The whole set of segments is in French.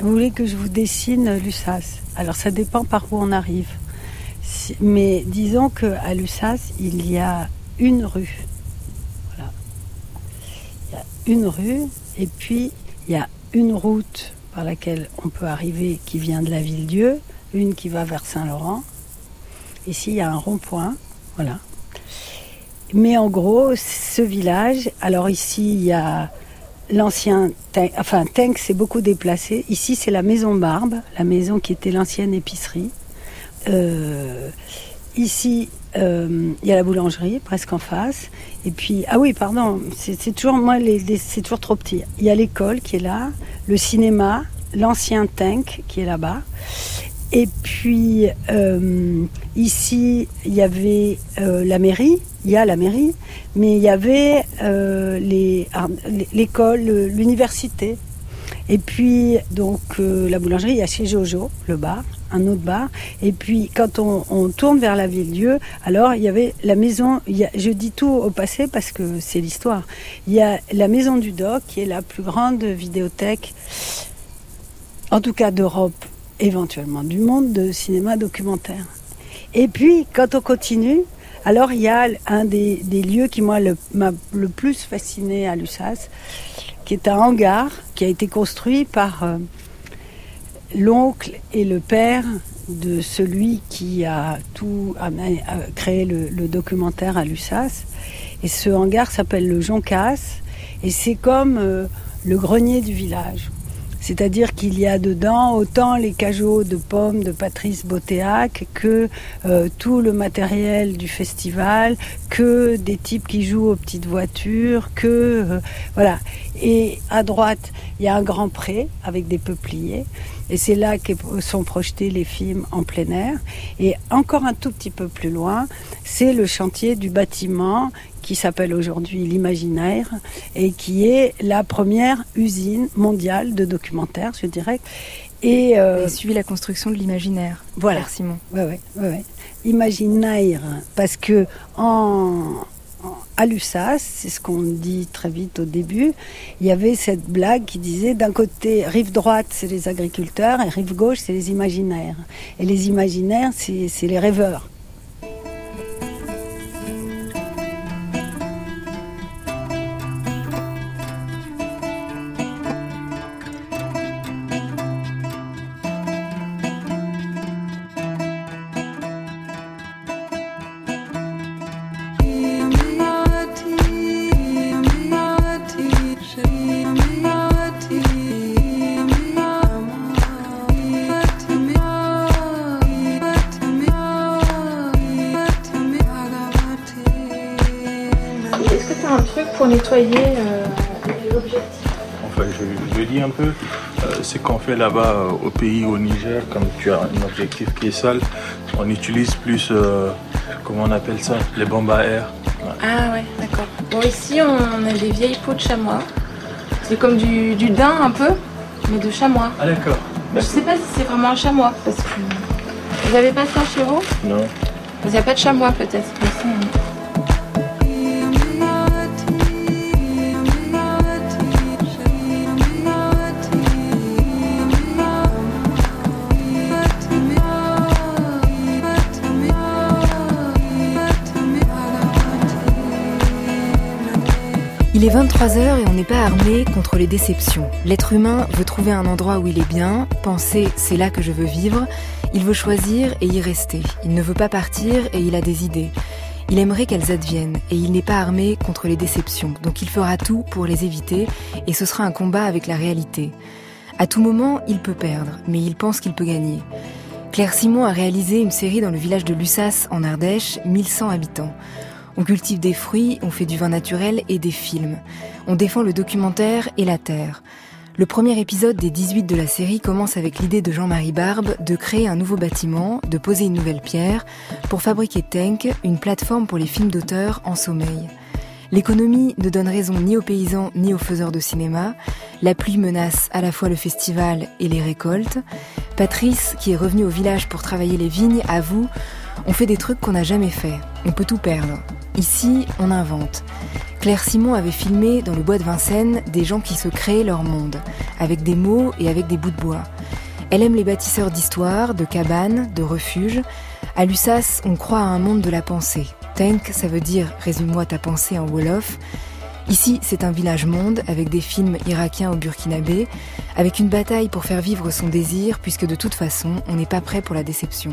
Vous voulez que je vous dessine Lussas Alors ça dépend par où on arrive. Mais disons qu'à Lussas, il y a une rue. Voilà. Il y a une rue et puis il y a une route par laquelle on peut arriver qui vient de la ville-dieu, une qui va vers Saint-Laurent. Ici, il y a un rond-point. Voilà. Mais en gros, ce village, alors ici, il y a l'ancien enfin Tank s'est beaucoup déplacé. Ici, c'est la maison Barbe, la maison qui était l'ancienne épicerie. Euh, ici, euh, il y a la boulangerie, presque en face. Et puis, ah oui, pardon, c'est toujours, moi, c'est toujours trop petit. Il y a l'école qui est là, le cinéma, l'ancien tank qui est là-bas. Et puis, euh, ici, il y avait la mairie, il y a la mairie, mais il y avait l'école, l'université. Et puis, donc, la boulangerie, il y a chez Jojo, le bar un autre bar. Et puis quand on, tourne vers la ville-dieu, alors il y avait la maison, je dis tout au passé parce que c'est l'histoire, il y a la maison du Doc qui est la plus grande vidéothèque, en tout cas d'Europe, éventuellement du monde, de cinéma documentaire. Et puis quand on continue, alors il y a un des, lieux qui m'a le, plus fasciné à Lussas, qui est un hangar qui a été construit par... Euh, l'oncle et le père de celui qui a tout créé le, documentaire à Lussas. Et ce hangar s'appelle le Joncas et c'est comme euh, le grenier du village. C'est-à-dire qu'il y a dedans autant les cajots de pommes de Patrice Botéac que euh, tout le matériel du festival, que des types qui jouent aux petites voitures, que euh, voilà. Et à droite, il y a un grand pré avec des peupliers. Et c'est là que sont projetés les films en plein air. Et encore un tout petit peu plus loin, c'est le chantier du bâtiment qui s'appelle aujourd'hui l'Imaginaire et qui est la première usine mondiale de documentaires, je dirais. Et, euh, suivi la construction de l'imaginaire. Voilà. Simon. Ouais, ouais, ouais, Imaginaire, parce que en, à l'USAS, c'est ce qu'on dit très vite au début, il y avait cette blague qui disait d'un côté, rive droite, c'est les agriculteurs, et rive gauche, c'est les imaginaires. Et les imaginaires, c'est les rêveurs. Fait là-bas euh, au pays, au Niger, comme tu as un objectif qui est sale, on utilise plus, comment on appelle ça, les bombes à air. Ah ouais, d'accord. Bon, ici, on a des vieilles peaux de chamois. C'est comme du, du daim un peu, mais de chamois. Ah d'accord. Je sais pas si c'est vraiment un chamois, parce que... Vous avez pas ça chez vous? Non. Il n'y a pas de chamois peut-être. Il est 23h et on n'est pas armé contre les déceptions. L'être humain veut trouver un endroit où il est bien, penser c'est là que je veux vivre, il veut choisir et y rester. Il ne veut pas partir et il a des idées. Il aimerait qu'elles adviennent et il n'est pas armé contre les déceptions, donc il fera tout pour les éviter et ce sera un combat avec la réalité. À tout moment, il peut perdre, mais il pense qu'il peut gagner. Claire Simon a réalisé une série dans le village de Lussas en Ardèche, 1100 habitants. On cultive des fruits, on fait du vin naturel et des films. On défend le documentaire et la terre. Le premier épisode des 18 de la série commence avec l'idée de Jean-Marie Barbe de créer un nouveau bâtiment, de poser une nouvelle pierre, pour fabriquer Tank, une plateforme pour les films d'auteur en sommeil. L'économie ne donne raison ni aux paysans ni aux faiseurs de cinéma. La pluie menace à la fois le festival et les récoltes. Patrice, qui est revenu au village pour travailler les vignes, avoue On fait des trucs qu'on n'a jamais fait. On peut tout perdre. Ici, on invente. Claire Simon avait filmé dans le bois de Vincennes des gens qui se créaient leur monde, avec des mots et avec des bouts de bois. Elle aime les bâtisseurs d'histoire, de cabanes, de refuges. À Lussas, on croit à un monde de la pensée. Tank, ça veut dire résume-moi ta pensée en Wolof. Ici, c'est un village monde avec des films irakiens au burkinabé, avec une bataille pour faire vivre son désir, puisque de toute façon, on n'est pas prêt pour la déception.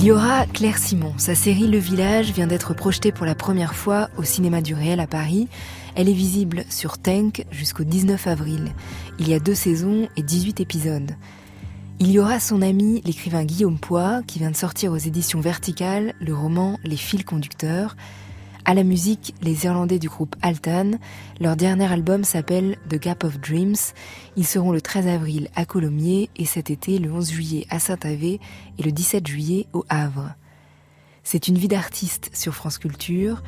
Il y aura Claire Simon. Sa série Le Village vient d'être projetée pour la première fois au cinéma du réel à Paris. Elle est visible sur Tank jusqu'au 19 avril. Il y a deux saisons et 18 épisodes. Il y aura son ami, l'écrivain Guillaume Poix, qui vient de sortir aux éditions Verticales le roman Les fils conducteurs. À la musique, les Irlandais du groupe Altan. Leur dernier album s'appelle The Gap of Dreams. Ils seront le 13 avril à Colomiers et cet été le 11 juillet à Saint-Avé et le 17 juillet au Havre. C'est une vie d'artiste sur France Culture.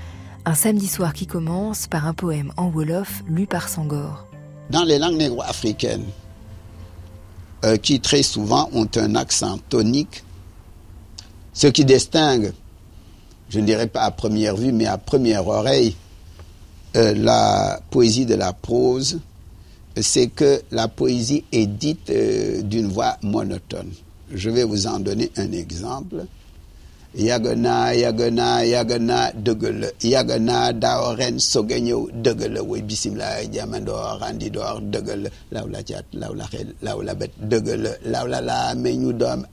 Un samedi soir qui commence par un poème en Wolof lu par Sangor. Dans les langues négro-africaines, euh, qui très souvent ont un accent tonique, ce qui distingue, je ne dirais pas à première vue, mais à première oreille, euh, la poésie de la prose, c'est que la poésie est dite euh, d'une voix monotone. Je vais vous en donner un exemple. yagana yagana yagana dëgg yagana daaw ren soge ñëw dëgg la woy bisimilah jamandoor andi door dëgg la law la caat law la xel law la bet dëgg la law la laa meñu doom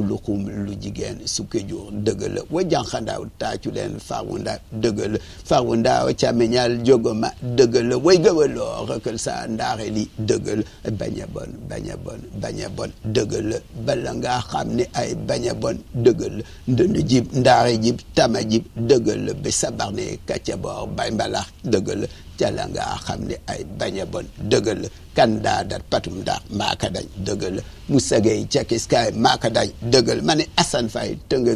dëgg lu jigéen sukke jur dëgg la. Wa jànqandaaw taacu leen farwunda dëgg la. Farwundaaw càmmeñal jogoma dëgg la. Way gëwaloo rëkkal sa ndaare li dëgg la. Bañ a bon bañ a bon bañ bon dëgg la. Bala ngaa xam ne ay bañ a bon dëgg la. Ndënd jib ndaare jib tama jib dëgg la. Ba sabarne kacca boor bay mbalax dëgg cala ngaa xam ne ay bañ a bon. Dëgg la kan daa dat patum daa maaka dañ. Dëgg la Moussa Gueye cakiskaay maaka dañ. Dëgg la ma ne Assane Faye tënga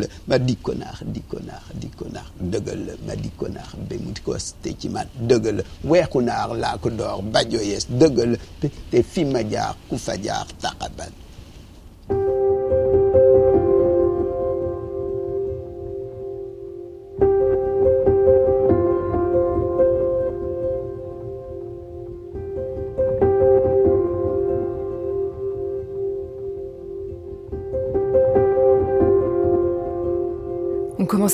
la ma dikko naax dikko naax dikko naax. Dëgg la ma dikko naax ba mu di ko te ci man. Dëgg la weexu naax laa ko door bajo yees dëgg la te fi ma jaar ku fa jaar taxaban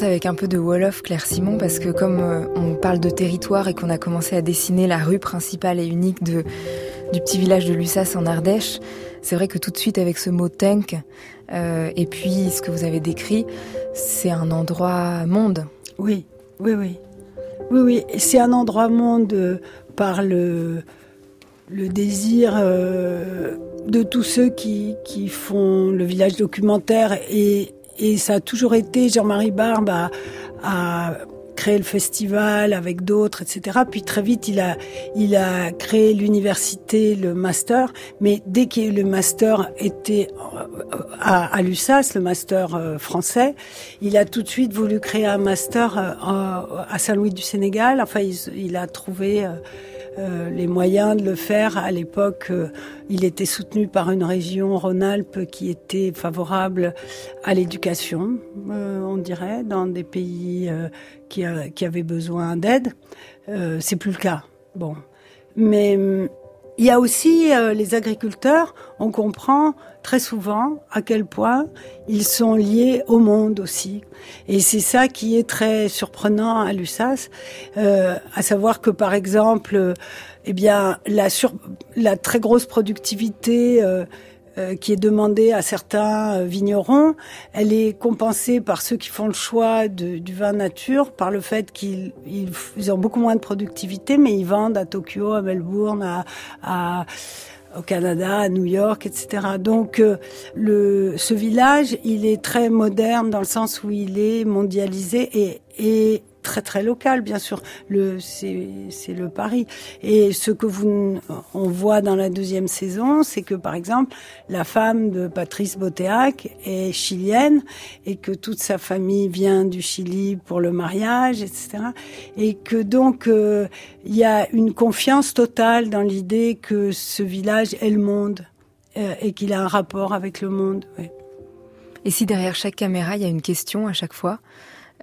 Avec un peu de Wolof, Claire Simon, parce que comme euh, on parle de territoire et qu'on a commencé à dessiner la rue principale et unique de, du petit village de Lussas en Ardèche, c'est vrai que tout de suite avec ce mot tank euh, et puis ce que vous avez décrit, c'est un endroit monde. Oui, oui, oui. Oui, oui, c'est un endroit monde euh, par le, le désir de tous ceux qui, qui font le village documentaire et et ça a toujours été, Jean-Marie Barbe a, a, créé le festival avec d'autres, etc. Puis très vite, il a, il a créé l'université, le master. Mais dès que le master était à, à l'USAS, le master français, il a tout de suite voulu créer un master à Saint-Louis du Sénégal. Enfin, il, il a trouvé... Euh, les moyens de le faire. À l'époque, euh, il était soutenu par une région Rhône-Alpes qui était favorable à l'éducation, euh, on dirait, dans des pays qui, qui, avaient besoin d'aide. C'est plus le cas. Bon, mais il y a aussi les agriculteurs. On comprend très souvent à quel point ils sont liés au monde aussi. Et c'est ça qui est très surprenant à l'USAS, euh, à savoir que par exemple, eh bien, la, sur, la très grosse productivité euh, euh, qui est demandée à certains vignerons, elle est compensée par ceux qui font le choix de, du vin nature, par le fait qu'ils ils ont beaucoup moins de productivité, mais ils vendent à Tokyo, à Melbourne, à, à au Canada, à New York, etc. Donc euh, le, ce village, il est très moderne dans le sens où il est mondialisé et, et très très local, bien sûr. Le c'est le Paris. Et ce que vous on voit dans la deuxième saison, c'est que par exemple la femme de Patrice Botéac est chilienne et que toute sa famille vient du Chili pour le mariage, etc. Et que donc euh, il y a une confiance totale dans l'idée que ce village est le monde euh, et qu'il a un rapport avec le monde. Et si derrière chaque caméra, il y a une question à chaque fois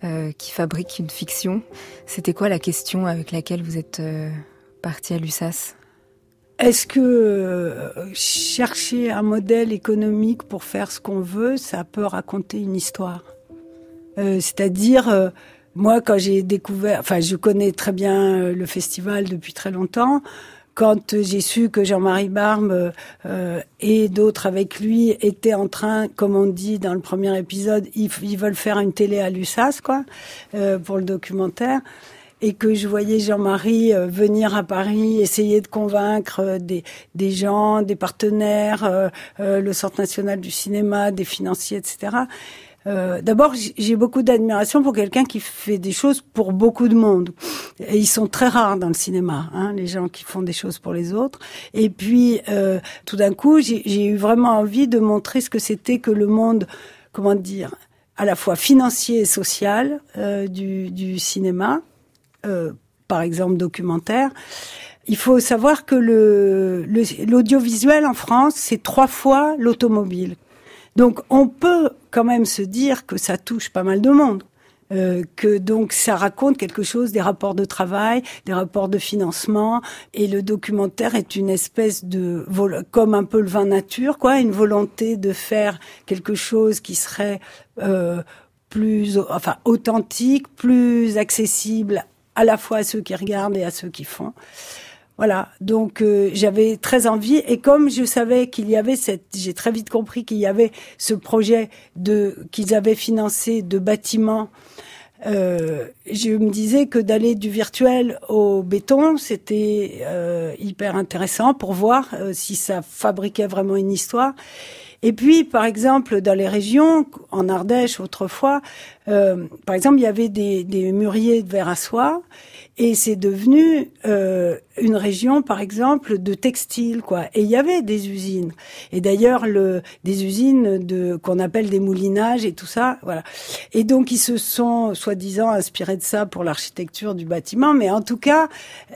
euh, qui fabrique une fiction, c'était quoi la question avec laquelle vous êtes euh, parti à l'USAS? Est-ce que euh, chercher un modèle économique pour faire ce qu'on veut, ça peut raconter une histoire? Euh, C'est-à-dire, euh, moi, quand j'ai découvert, enfin, je connais très bien euh, le festival depuis très longtemps quand j'ai su que Jean-Marie Barbe euh, et d'autres avec lui étaient en train, comme on dit dans le premier épisode, ils, veulent faire une télé à l'USAS, quoi, euh, pour le documentaire, et que je voyais Jean-Marie euh, venir à Paris, essayer de convaincre euh, des, des gens, des partenaires, euh, le Centre national du cinéma, des financiers, etc. Euh, D'abord, j'ai beaucoup d'admiration pour quelqu'un qui fait des choses pour beaucoup de monde. Et ils sont très rares dans le cinéma, hein, les gens qui font des choses pour les autres. Et puis, euh, tout d'un coup, j'ai eu vraiment envie de montrer ce que c'était que le monde, comment dire, à la fois financier et social euh, du, du cinéma, euh, par exemple documentaire. Il faut savoir que le le- l'audiovisuel en France, c'est trois fois l'automobile. Donc on peut quand même se dire que ça touche pas mal de monde. Euh, que donc ça raconte quelque chose des rapports de travail, des rapports de financement, et le documentaire est une espèce de comme un peu le vin nature, quoi, une volonté de faire quelque chose qui serait euh, plus, enfin authentique, plus accessible à la fois à ceux qui regardent et à ceux qui font. Voilà, donc euh, j'avais très envie et comme je savais qu'il y avait cette, j'ai très vite compris qu'il y avait ce projet de qu'ils avaient financé de bâtiments. Euh, je me disais que d'aller du virtuel au béton, c'était euh, hyper intéressant pour voir euh, si ça fabriquait vraiment une histoire. Et puis, par exemple, dans les régions, en Ardèche autrefois, euh, par exemple, il y avait des, des mûriers de verre à soie, et c'est devenu euh, une région, par exemple, de textile, quoi. Et il y avait des usines. Et d'ailleurs, le, des usines de qu'on appelle des moulinages et tout ça, voilà. Et donc, ils se sont, soi-disant, inspirés de ça pour l'architecture du bâtiment. Mais en tout cas,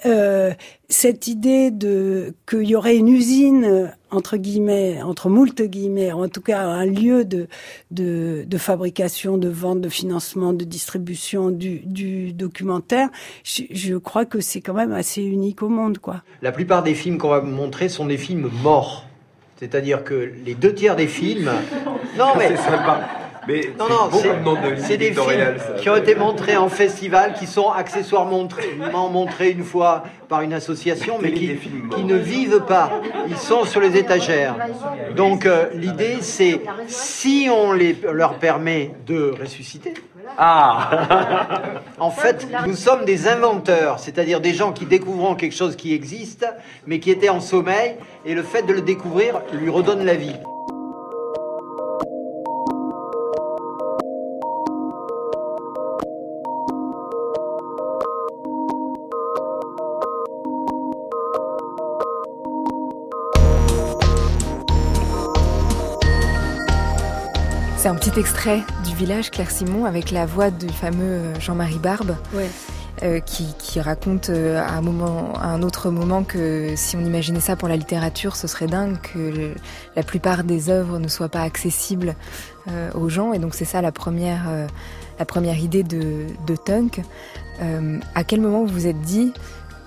euh, cette idée de qu'il y aurait une usine entre guillemets, entre moult guillemets, en tout cas un lieu de, de, fabrication, de vente, de financement, de distribution du, documentaire, je crois que c'est quand même assez unique au monde, quoi. La plupart des films qu'on va vous montrer sont des films morts. C'est-à-dire que les deux tiers des films. Non, mais. Mais Non, non, beau c'est comme nom de ligne c'est des films ça. qui ont été montrés en festival, qui sont accessoirement montrés, montrés une fois par une association, mais qui, ne vivent pas. Ils sont sur les étagères. Donc euh, l'idée, c'est si on les, leur permet de ressusciter, Ah en fait, nous sommes des inventeurs, c'est-à-dire des gens qui découvrent quelque chose qui existe, mais qui était en sommeil, et le fait de le découvrir lui redonne la vie. C'est un petit extrait du village Claire Simon avec la voix du fameux euh, Jean-Marie Barbe. Ouais. euh, qui, qui raconte euh, à un moment, à un autre moment que si on imaginait ça pour la littérature, ce serait dingue que le- la plupart des œuvres ne soient pas accessibles euh, aux gens. Et donc c'est ça la première, la première idée de, de Tunk. À quel moment vous vous êtes dit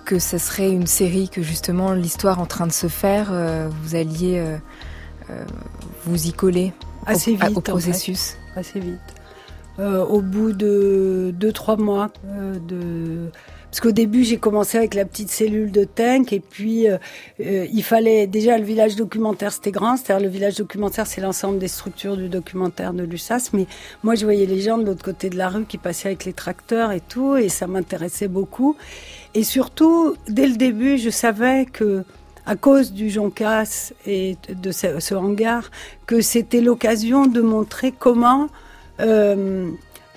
que ce serait une série, que justement l'histoire en train de se faire, vous alliez vous y coller? Assez à- vite, au processus. assez vite. Euh, au bout de deux trois mois euh, de parce qu'au début j'ai commencé avec la petite cellule de tank et puis euh, euh, il fallait déjà le village documentaire c'était grand c'est-à-dire le village documentaire c'est l'ensemble des structures du documentaire de l'USAS mais moi je voyais les gens de l'autre côté de la rue qui passaient avec les tracteurs et tout et ça m'intéressait beaucoup. Et surtout dès le début je savais que à cause du Joncas et de ce, hangar, que c'était l'occasion de montrer comment euh,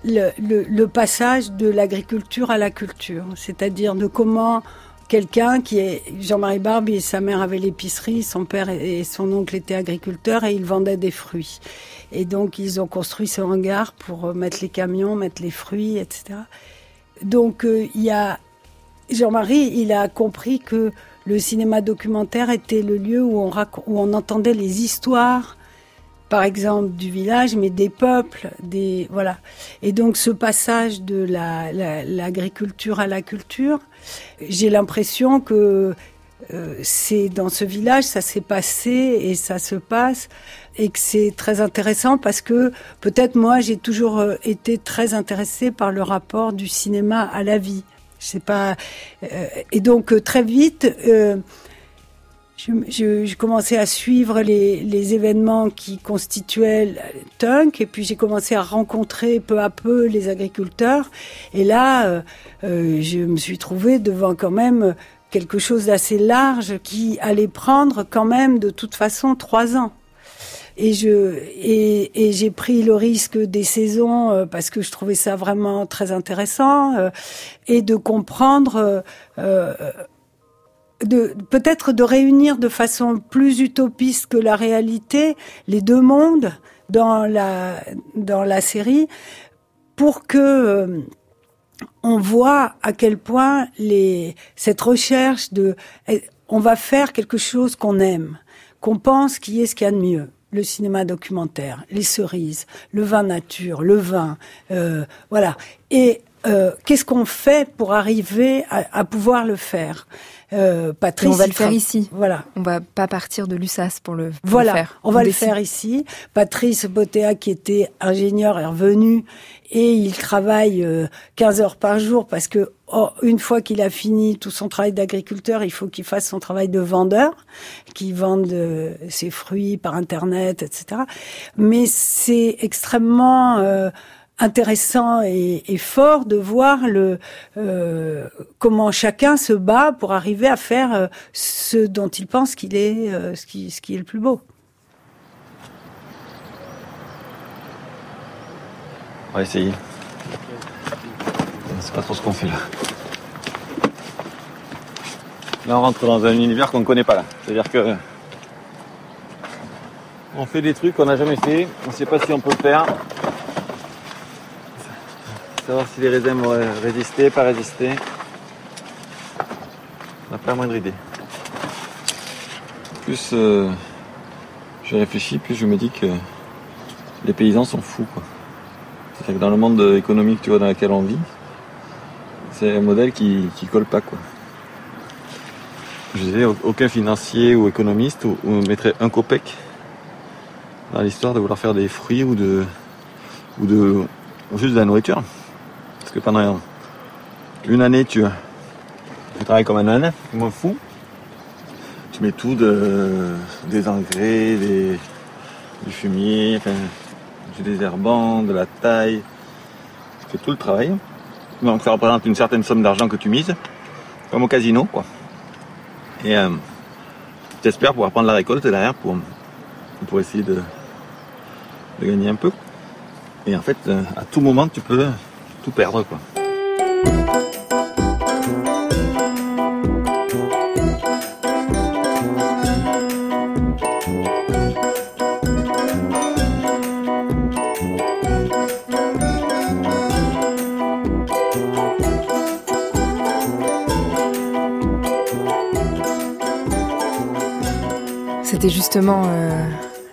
le, passage de l'agriculture à la culture, c'est-à-dire de comment quelqu'un qui est Jean-Marie Barbie sa mère avaient l'épicerie, son père et son oncle étaient agriculteurs et ils vendaient des fruits. Et donc ils ont construit ce hangar pour mettre les camions, mettre les fruits, etc. Donc euh, il y a Jean-Marie, il a compris que le cinéma documentaire était le lieu où on, entendait les histoires par exemple du village, mais des peuples, des voilà. Et donc ce passage de l'agriculture la, à la culture, j'ai l'impression que euh, c'est dans ce village, ça s'est passé et ça se passe, et que c'est très intéressant parce que peut-être moi j'ai toujours euh, été très intéressée par le rapport du cinéma à la vie. Je sais pas, euh, et donc très vite j'ai commencé à suivre les, les, événements qui constituaient Tunk et puis j'ai commencé à rencontrer peu à peu les agriculteurs. Et là euh, euh, je me suis trouvée devant quand même quelque chose d'assez large qui allait prendre quand même de toute façon trois ans et je et, et j'ai pris le risque des saisons euh, parce que je trouvais ça vraiment très intéressant euh, et de comprendre euh, de peut-être de réunir de façon plus utopiste que la réalité les deux mondes dans la dans la série pour que euh, on voit à quel point les cette recherche de eh, on va faire quelque chose qu'on aime, qu'on pense qui est ce qu'il y a de mieux le cinéma documentaire, les cerises, le vin nature, le vin, euh, voilà. Et euh, qu'est-ce qu'on fait pour arriver à, à pouvoir le faire? Euh, Patrice, on va le faire ici. Voilà. On va pas partir de l'USAS pour le, voilà, faire. on va le faire ici. Patrice Botea, qui était ingénieur, est revenu et il travaille 15 euh, heures par jour parce que oh, une fois qu'il a fini tout son travail d'agriculteur, il faut qu'il fasse son travail de vendeur, qu'il vende euh, ses fruits par internet, etc. Mais c'est extrêmement euh, intéressant et, fort de voir le euh, comment chacun se bat pour arriver à faire euh, ce dont il pense qu'il est euh, ce qui est le plus beau. On va essayer. C'est pas trop ce qu'on fait là. Là, on rentre dans un univers qu'on ne connaît pas là. C'est-à-dire que on fait des trucs qu'on n'a jamais fait. On ne sait pas si on peut le faire savoir si les raisins vont résister, pas résister. On n'a pas la moindre idée. Plus euh, je réfléchis, plus je me dis que les paysans sont fous. C'est-à-dire que dans le monde économique tu vois, dans lequel on vit, c'est un modèle qui, qui colle pas. Quoi. Je disais, aucun financier ou économiste ou, mettrait un copec dans l'histoire de vouloir faire des fruits ou de ou de ou juste de la nourriture. Parce que pendant une année, tu, travailles comme un âne, comme fou. Tu mets tout, de, des engrais, du fumier, du désherbant, de la taille. Tu fais tout le travail. Donc ça représente une certaine somme d'argent que tu mises, comme au casino, quoi. Et euh, tu espères pouvoir prendre la récolte derrière pour, pour essayer de, de gagner un peu. Et en fait, euh, à tout moment, tu peux tout perdre quoi. C'était justement euh,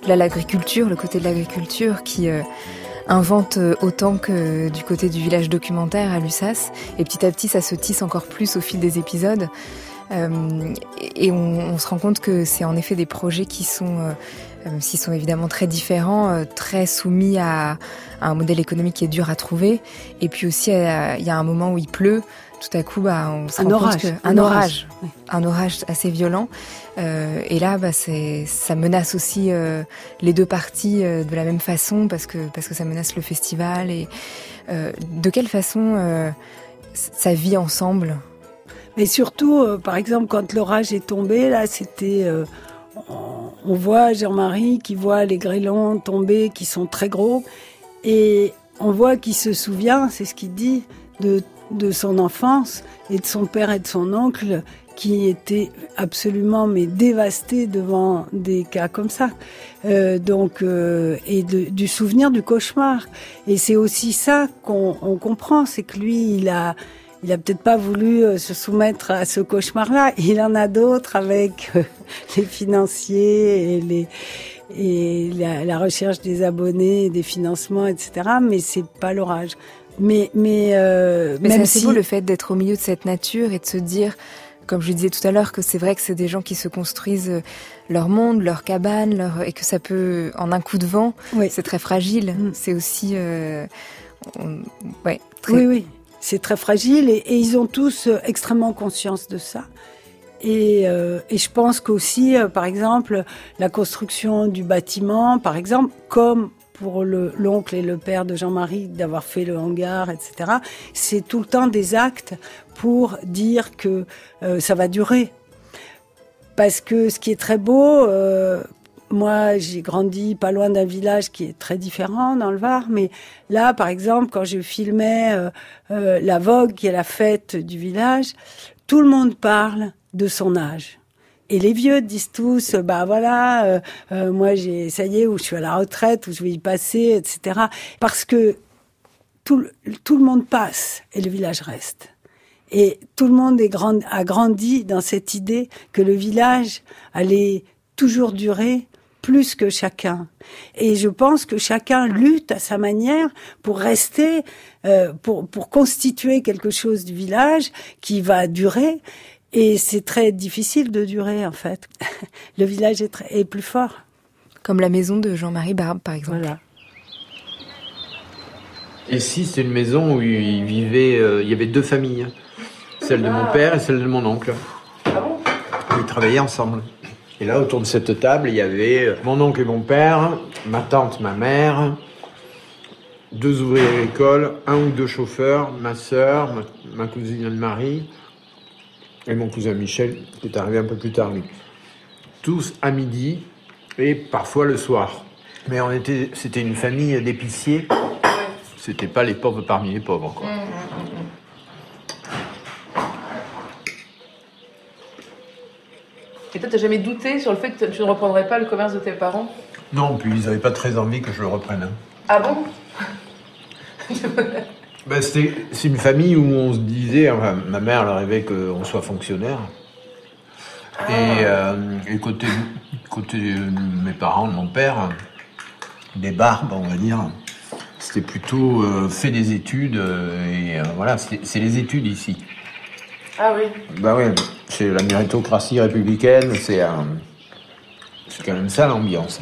l'agriculture, le côté de l'agriculture qui euh, invente euh, autant que du côté du village documentaire à Lussas. Et petit à petit, ça se tisse encore plus au fil des épisodes. Euh, et on, se rend compte que c'est en effet des projets qui sont, euh, sont évidemment très différents, très soumis à, à, un modèle économique qui est dur à trouver. Et puis aussi, il y a un moment où il pleut tout à coup, bah, on se un rend orage, compte que un, un orage, orage, un orage assez violent. Euh, et là, bah, c'est, ça menace aussi euh, les deux parties euh, de la même façon parce que parce que ça menace le festival. Et de quelle façon ça vit ensemble? Mais surtout, par exemple, quand l'orage est tombé, là, c'était on voit Jean-Marie qui voit les grêlons tomber, qui sont très gros, et on voit qu'il se souvient, c'est ce qu'il dit, de, de son enfance et de son père et de son oncle qui étaient absolument mais dévastés devant des cas comme ça. Euh, donc euh, et du souvenir du cauchemar. Et c'est aussi ça qu'on on comprend, c'est que lui, il a il a peut-être pas voulu euh, se soumettre à ce cauchemar-là. Il en a d'autres avec euh, les financiers et les et la, la, recherche des abonnés, des financements, etc. Mais c'est pas l'orage. Mais mais, euh, mais même c'est si... beau le fait d'être au milieu de cette nature et de se dire comme je disais tout à l'heure, que c'est vrai que c'est des gens qui se construisent euh, leur monde, leur cabane, leur... et que ça peut, en un coup de vent, oui. c'est très fragile. Mm. C'est aussi, euh... on... ouais, très... oui, oui, c'est très fragile, et, et, ils ont tous euh, extrêmement conscience de ça. Et, euh, et je pense qu'aussi, euh, par exemple, la construction du bâtiment, par exemple, comme pour l'oncle et le père de Jean-Marie d'avoir fait le hangar, etc. C'est tout le temps des actes pour dire que euh, ça va durer. Parce que ce qui est très beau, euh, moi j'ai grandi pas loin d'un village qui est très différent dans le Var, mais là par exemple quand je filmais euh, la Vogue, qui est la fête du village, tout le monde parle de son âge. Et les vieux disent tous, bah voilà, euh, euh, moi j'ai, ça y est, où je suis à la retraite, où je vais y passer, etc. Parce que tout, tout le monde passe et le village reste. Et tout le monde est grand, a grandi dans cette idée que le village allait toujours durer plus que chacun. Et je pense que chacun lutte à sa manière pour rester, euh, pour, pour constituer quelque chose du village qui va durer. Et c'est très difficile de durer, en fait. Le village est, très, est, plus fort. Comme la maison de Jean-Marie Barbe, par exemple. Voilà. Ici, c'est une maison où il vivait, euh, il y avait deux familles. Celle de mon père et celle de mon oncle. Ah Ils travaillaient ensemble. Et là, autour de cette table, il y avait mon oncle et mon père, ma tante, ma mère, deux ouvriers agricoles, un ou deux chauffeurs, ma sœur, ma, ma cousine Anne-Marie, et mon cousin Michel, qui est arrivé un peu plus tard, lui. Tous à midi et parfois le soir. Mais on était, c'était une famille d'épiciers. C'était pas les pauvres parmi les pauvres, quoi. Et toi, t'as jamais douté sur le fait que tu ne reprendrais pas le commerce de tes parents? Non, puis ils n'avaient pas très envie que je le reprenne. Hein. Ah bon? Ben, c'est une famille où on se disait, enfin, ma mère elle rêvait qu'on soit fonctionnaire. Ah. Et, euh, et, côté, côté de mes parents, de mon père, des barbes, on va dire, c'était plutôt euh, fait des études. Euh, et voilà, c'est les études ici. Ah oui Bah oui, c'est la méritocratie républicaine, c'est c'est quand même ça l'ambiance.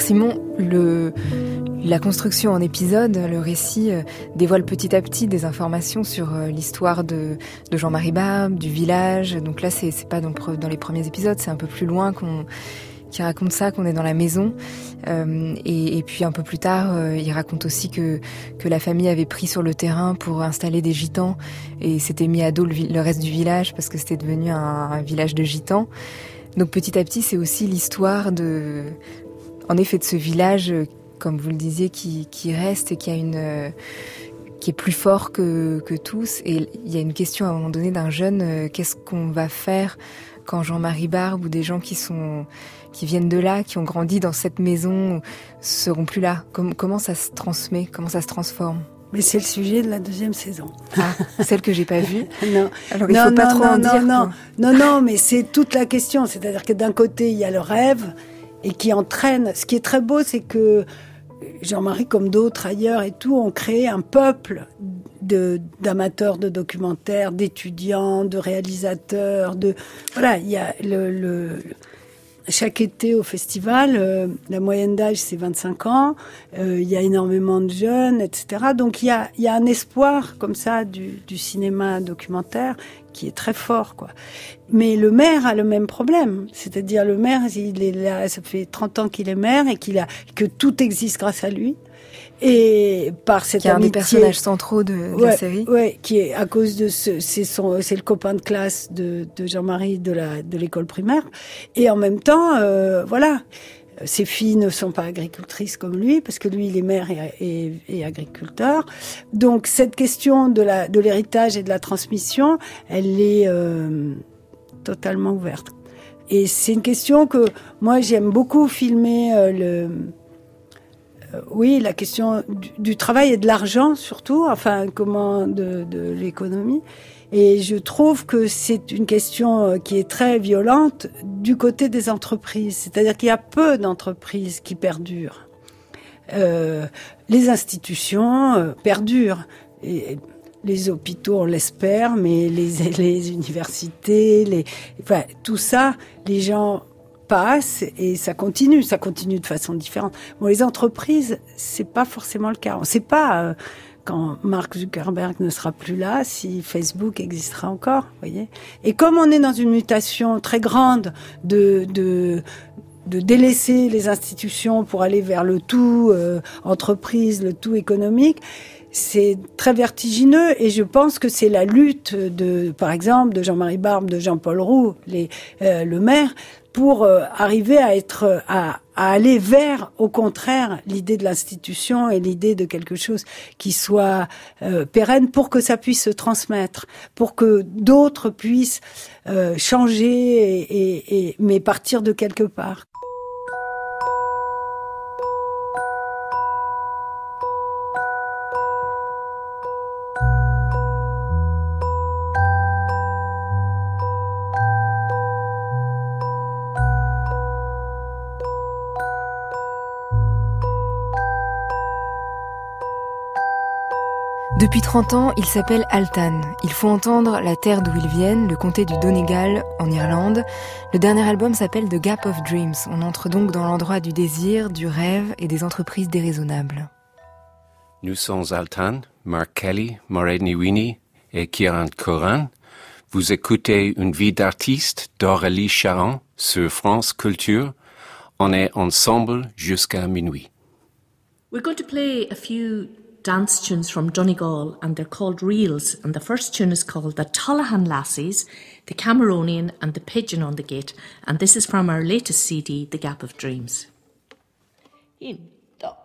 Simon, la construction en épisode, le récit euh, dévoile petit à petit des informations sur euh, l'histoire de, Jean-Marie Barbe, du village. Donc là, c'est pas dans, les premiers épisodes, c'est un peu plus loin qu'on qui raconte ça, qu'on est dans la maison. Euh, et, puis un peu plus tard, il raconte aussi que, que la famille avait pris sur le terrain pour installer des gitans et s'était mis à dos le, reste du village parce que c'était devenu un village de gitans. Donc petit à petit, c'est aussi l'histoire de, en effet, de ce village, comme vous le disiez, qui, qui reste et qui a une, qui est plus fort que, que tous. Et il y a une question à un moment donné d'un jeune, euh, qu'est-ce qu'on va faire quand Jean-Marie Barbe ou des gens qui sont, qui viennent de là, qui ont grandi dans cette maison, seront plus là? Comment, comment ça se transmet? Comment ça se transforme? Mais c'est le sujet de la deuxième saison. Ah, celle que j'ai pas vue? non. Alors il non, faut pas trop non, en dire. non, non, non, mais c'est toute la question. C'est-à-dire que d'un côté il y a le rêve et qui entraîne. Ce qui est très beau, c'est que Jean-Marie, comme d'autres ailleurs et tout, ont créé un peuple d'amateurs de documentaires, d'étudiants, de réalisateurs, de voilà, il y a le chaque été au festival, euh, la moyenne d'âge c'est 25 ans, euh, il y a énormément de jeunes, etc. Donc il y a, y a un espoir comme ça du, du cinéma documentaire qui est très fort, quoi. Mais le maire a le même problème. C'est-à-dire, le maire, il est là, ça fait 30 ans qu'il est maire et qu'il a, que tout existe grâce à lui. Et par cette qui est amitié, un des personnages centraux de, de ouais, la série. Ouais, qui est à cause de ce, c'est son, c'est le copain de classe de, de Jean-Marie de la, de l'école primaire. Et en même temps, euh, voilà. Ses filles ne sont pas agricultrices comme lui, parce que lui, il est maire et, et, et agriculteur. Donc, cette question de la, de l'héritage et de la transmission, elle est euh, totalement ouverte. Et c'est une question que moi, j'aime beaucoup filmer euh, le, oui, la question du, travail et de l'argent surtout, enfin comment de, l'économie. Et je trouve que c'est une question euh, qui est très violente du côté des entreprises. C'est-à-dire qu'il y a peu d'entreprises qui perdurent. Euh, les institutions euh, perdurent. Les hôpitaux, on l'espère, mais les, universités, tout ça, les gens passe et ça continue, ça continue de façon différente. Bon, les entreprises, c'est pas forcément le cas. On sait pas euh, quand Mark Zuckerberg ne sera plus là si Facebook existera encore, voyez. Et comme on est dans une mutation très grande de de de délaisser les institutions pour aller vers le tout euh, entreprise, le tout économique, c'est très vertigineux et je pense que c'est la lutte de, par exemple, de Jean-Marie Barbe, de Jean-Paul Roux, euh, le maire, pour euh, arriver à être à, à, aller vers au contraire l'idée de l'institution et l'idée de quelque chose qui soit euh, pérenne pour que ça puisse se transmettre pour que d'autres puissent euh, changer et, mais partir de quelque part Depuis 30 ans, il s'appelle Altan. Il faut entendre la terre d'où ils viennent, le comté du Donegal, en Irlande. Le dernier album s'appelle The Gap of Dreams. On entre donc dans l'endroit du désir, du rêve et des entreprises déraisonnables. Nous sommes Altan, Mark Kelly, Maureen Niwini et Kieran Corin. Vous écoutez Une vie d'artiste d'Aurélie Charon sur France Culture. On est ensemble jusqu'à minuit. We're going to play a few dance tunes from Donegal and they're called reels. And the first tune is called The Tullahan Lassies, The Cameronian and The Pigeon on the Gate. And this is from our latest CD, The Gap of Dreams. In Moi,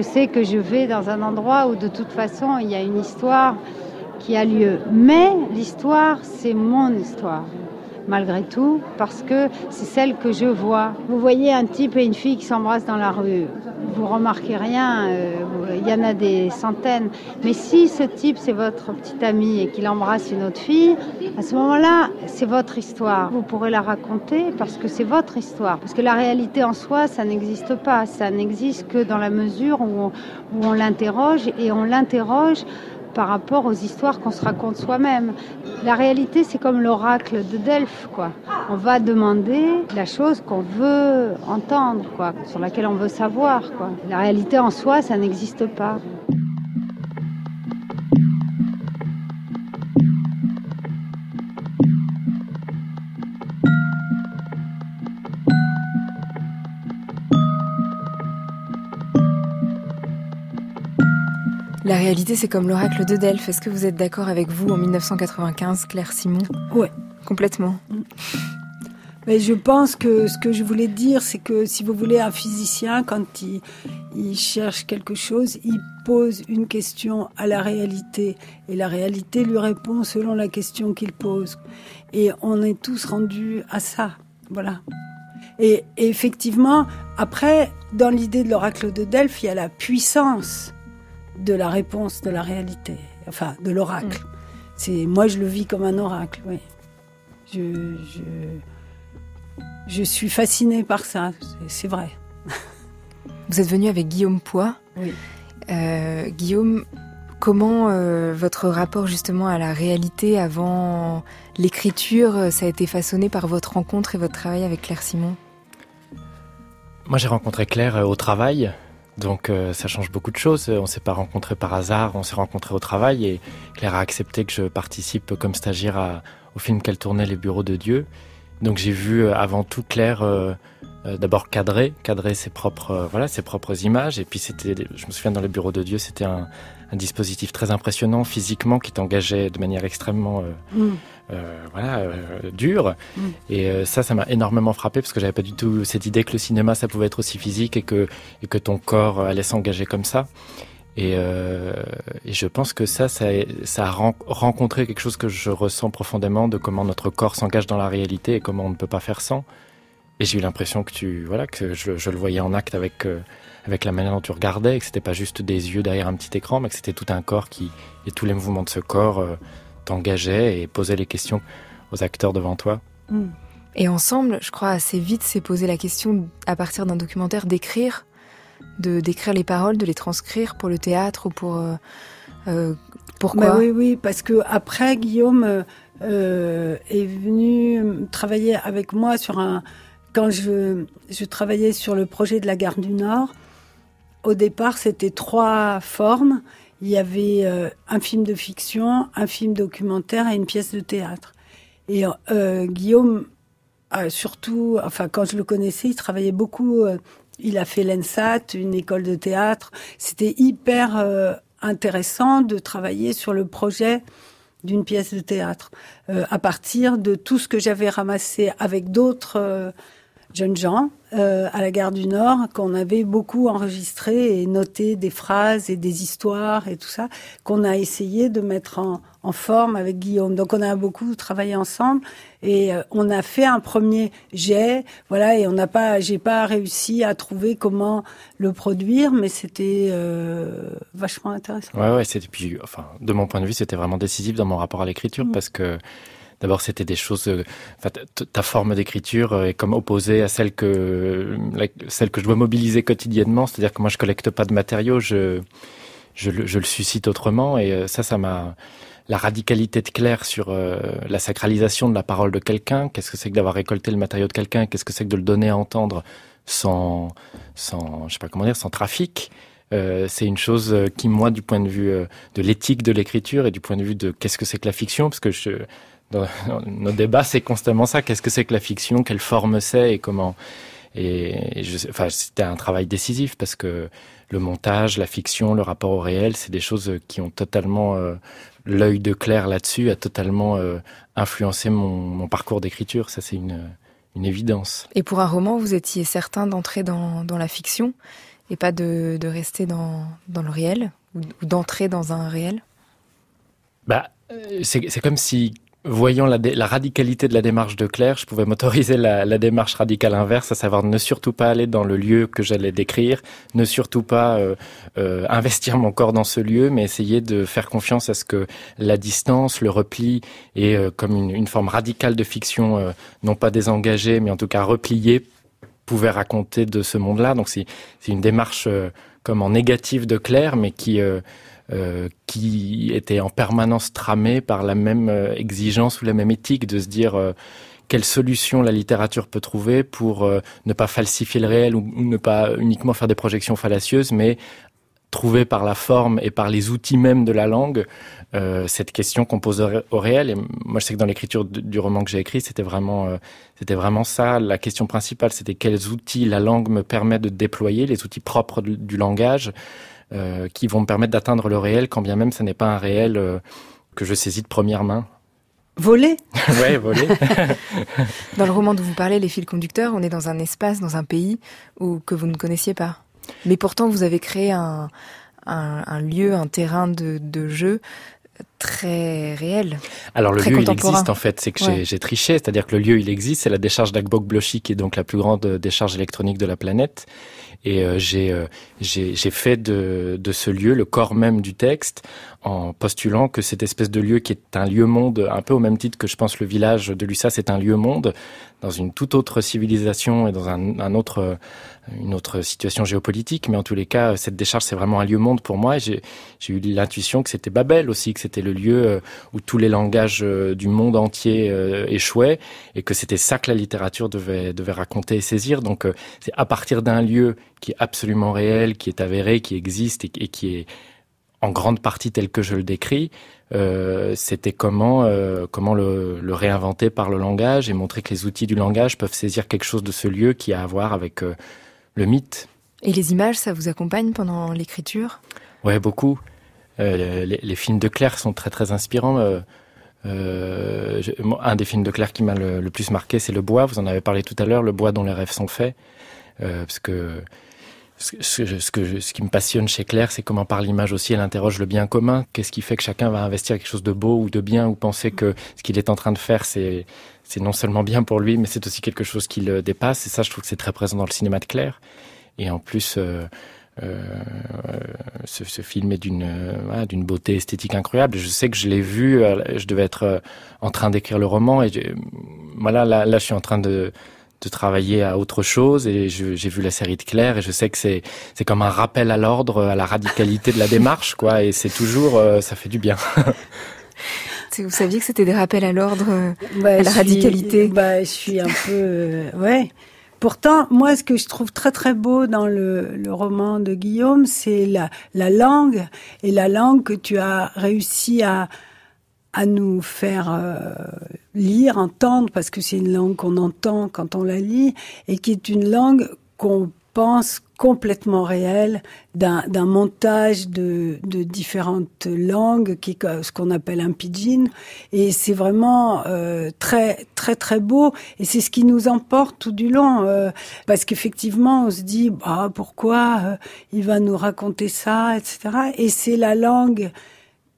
je sais que je vais dans un endroit où de toute façon, il y a une histoire qui a lieu. Mais l'histoire, c'est mon histoire malgré tout, parce que c'est celle que je vois. Vous voyez un type et une fille qui s'embrassent dans la rue, vous remarquez rien, euh, il y en a des centaines. Mais si ce type, c'est votre petit ami et qu'il embrasse une autre fille, à ce moment-là, c'est votre histoire. Vous pourrez la raconter parce que c'est votre histoire. Parce que la réalité en soi, ça n'existe pas. Ça n'existe que dans la mesure où on l'interroge et on l'interroge par rapport aux histoires qu'on se raconte soi-même. La réalité, c'est comme l'oracle de Delphes, quoi. On va demander la chose qu'on veut entendre, quoi, sur laquelle on veut savoir, quoi. La réalité en soi, ça n'existe pas. La réalité, c'est comme l'oracle de Delphes. Est-ce que vous êtes d'accord avec vous en 1995, Claire Simon? Oui. Complètement. Mais je pense que ce que je voulais dire, c'est que si vous voulez un physicien, quand il, il, cherche quelque chose, il pose une question à la réalité. Et la réalité lui répond selon la question qu'il pose. Et on est tous rendus à ça. Voilà. Et, et effectivement, après, dans l'idée de l'oracle de Delphes, il y a la puissance de la réponse de la réalité, enfin de l'oracle. Mm. C'est moi je le vis comme un oracle. Oui. Je, je, je suis fascinée par ça, c'est vrai. Vous êtes venu avec Guillaume Poix. Oui. Euh, Guillaume, comment euh, votre rapport justement à la réalité avant l'écriture, ça a été façonné par votre rencontre et votre travail avec Claire Simon? Moi j'ai rencontré Claire euh, au travail. Donc euh, ça change beaucoup de choses. On s'est pas rencontrés par hasard, on s'est rencontrés au travail et Claire a accepté que je participe comme stagiaire au film qu'elle tournait Les Bureaux de Dieu. Donc j'ai vu euh, avant tout Claire euh, d'abord cadrer, cadrer ses propres voilà ses propres images et puis c'était je me souviens dans les bureaux de Dieu c'était un, un dispositif très impressionnant physiquement qui t'engageait de manière extrêmement mm. Euh, voilà, euh, dur. Mm. Et euh, ça, ça m'a énormément frappé parce que j'avais pas du tout cette idée que le cinéma, ça pouvait être aussi physique et que, et que ton corps allait s'engager comme ça. Et, et, je pense que ça, ça, ça a rencontré quelque chose que je ressens profondément de comment notre corps s'engage dans la réalité et comment on ne peut pas faire sans. Et j'ai eu l'impression que tu, voilà, que je, je, le voyais en acte avec avec la manière dont tu regardais, et que c'était pas juste des yeux derrière un petit écran, mais que c'était tout un corps qui et tous les mouvements de ce corps t'engageais et posait les questions aux acteurs devant toi. Mm. Et ensemble, je crois assez vite, s'est posé la question, à partir d'un documentaire, d'écrire, de d'écrire les paroles, de les transcrire pour le théâtre ou pour euh, euh pourquoi bah Oui, oui, parce que après Guillaume euh, est venu travailler avec moi sur un. Quand je, je travaillais sur le projet de la gare du Nord, au départ, c'était trois formes il y avait euh, un film de fiction, un film documentaire et une pièce de théâtre. Et euh, Guillaume, surtout, enfin quand je le connaissais, il travaillait beaucoup. Euh, il a fait l'ENSAT, une école de théâtre. C'était hyper intéressant de travailler sur le projet d'une pièce de théâtre à partir de tout ce que j'avais ramassé avec d'autres jeunes gens euh, à la gare du Nord qu'on avait beaucoup enregistré et noté des phrases et des histoires et tout ça qu'on a essayé de mettre en, en, forme avec Guillaume. Donc on a beaucoup travaillé ensemble et euh, on a fait un premier jet, voilà, et on n'a pas, j'ai pas réussi à trouver comment le produire, mais c'était euh, vachement intéressant. Ouais, ouais, c'était puis, enfin, de mon point de vue, c'était vraiment décisif dans mon rapport à l'écriture mmh. parce que D'abord, c'était des choses. Euh, ta forme d'écriture euh, est comme opposée à celle que celle que je dois mobiliser quotidiennement. C'est-à-dire que moi, je collecte pas de matériaux, je je, je le suscite autrement. Et euh, ça, ça m'a la radicalité de Claire sur la sacralisation de la parole de quelqu'un. Qu'est-ce que c'est que d'avoir récolté le matériau de quelqu'un Qu'est-ce que c'est que de le donner à entendre sans, sans, je sais pas comment dire, sans trafic c'est une chose qui, moi, du point de vue de l'éthique de l'écriture et du point de vue de qu'est-ce que c'est que la fiction, parce que je, dans nos débats, c'est constamment ça. Qu'est-ce que c'est que la fiction? Quelle forme c'est? Et comment? Et je, enfin, c'était un travail décisif parce que le montage, la fiction, le rapport au réel, c'est des choses qui ont totalement euh, l'œil de Claire là-dessus a totalement euh, influencé mon, mon parcours d'écriture. Ça, c'est une, une évidence. Et pour un roman, vous étiez certain d'entrer dans, dans la fiction et pas de, rester dans, dans, le réel ou, d'entrer dans un réel? Bah, c'est comme si voyant la, la, radicalité de la démarche de Claire, je pouvais m'autoriser la, la, démarche radicale inverse, à savoir ne surtout pas aller dans le lieu que j'allais décrire, ne surtout pas euh, euh, investir mon corps dans ce lieu, mais essayer de faire confiance à ce que la distance, le repli, et euh, comme une, une, forme radicale de fiction, euh, non pas désengagée, mais en tout cas repliée, pouvait raconter de ce monde-là. Donc c'est une démarche comme en négatif de Claire, mais qui euh, qui était en permanence tramé par la même euh, exigence ou la même éthique de se dire euh, quelle solution la littérature peut trouver pour ne pas falsifier le réel ou, ne pas uniquement faire des projections fallacieuses, mais trouver par la forme et par les outils même de la langue cette question qu'on pose au, réel. Et moi, je sais que dans l'écriture du roman que j'ai écrit, c'était vraiment, c'était vraiment ça. La question principale, c'était quels outils la langue me permet de déployer, les outils propres du langage, euh, qui vont me permettre d'atteindre le réel, quand bien même ce n'est pas un réel euh, que je saisis de première main. Voler Ouais, voler. dans le roman dont vous parlez, Les fils conducteurs, on est dans un espace, dans un pays où, que vous ne connaissiez pas. Mais pourtant, vous avez créé un, un, un lieu, un terrain de, de jeu très réel. Alors le lieu il existe en fait, c'est que j'ai triché, c'est-à-dire que le lieu il existe, c'est la décharge d'Agbok Blochi qui est donc la plus grande décharge électronique de la planète. Et euh, euh, j'ai j'ai fait de, de ce lieu le corps même du texte en postulant que cette espèce de lieu qui est un lieu-monde, un peu au même titre que je pense le village de Lussa, c'est un lieu-monde, dans une toute autre civilisation et dans un, autre une autre situation géopolitique, mais en tous les cas, cette décharge, c'est vraiment un lieu-monde pour moi. J'ai eu l'intuition que c'était Babel aussi, que c'était le lieu euh, où tous les langages euh, du monde entier euh, échouaient, et que c'était ça que la littérature devait, devait raconter et saisir. Donc, c'est à partir d'un lieu qui est absolument réel, qui est avéré, qui existe et, qui est en grande partie tel que je le décris, euh, c'était comment comment le, le, réinventer par le langage et montrer que les outils du langage peuvent saisir quelque chose de ce lieu qui a à voir avec le mythe. Et les images, ça vous accompagne pendant l'écriture? Ouais, beaucoup. Euh, les, films de Claire sont très très inspirants. Euh, euh, un des films de Claire qui m'a le, plus marqué, c'est Le Bois. Vous en avez parlé tout à l'heure, Le Bois dont les rêves sont faits. parce que ce, ce, que ce qui me passionne chez Claire, c'est comment par l'image aussi elle interroge le bien commun. Qu'est-ce qui fait que chacun va investir quelque chose de beau ou de bien ou penser que ce qu'il est en train de faire, c'est non seulement bien pour lui, mais c'est aussi quelque chose qui le dépasse. Et ça, je trouve que c'est très présent dans le cinéma de Claire. Et en plus, euh, euh, ce, ce, film est d'une euh, beauté esthétique incroyable. Je sais que je l'ai vu. Euh, je devais être euh, en train d'écrire le roman et voilà, là, là, je suis en train de de travailler à autre chose et j'ai vu la série de Claire et je sais que c'est c'est comme un rappel à l'ordre à la radicalité de la démarche quoi et c'est toujours ça fait du bien Vous saviez que c'était des rappels à l'ordre, euh, bah, à la radicalité? bah, Je suis un peu... Euh, ouais. Pourtant, moi, ce que je trouve très très beau dans le, le roman de Guillaume, c'est la, la langue et la langue que tu as réussi à, à nous faire euh, lire, entendre, parce que c'est une langue qu'on entend quand on la lit, et qui est une langue qu'on pense complètement réel d'un montage de, de, différentes langues, qui ce qu'on appelle un pidgin, et c'est vraiment euh, très très très beau, et c'est ce qui nous emporte tout du long, euh, parce qu'effectivement on se dit bah pourquoi euh, il va nous raconter ça, etc. Et c'est la langue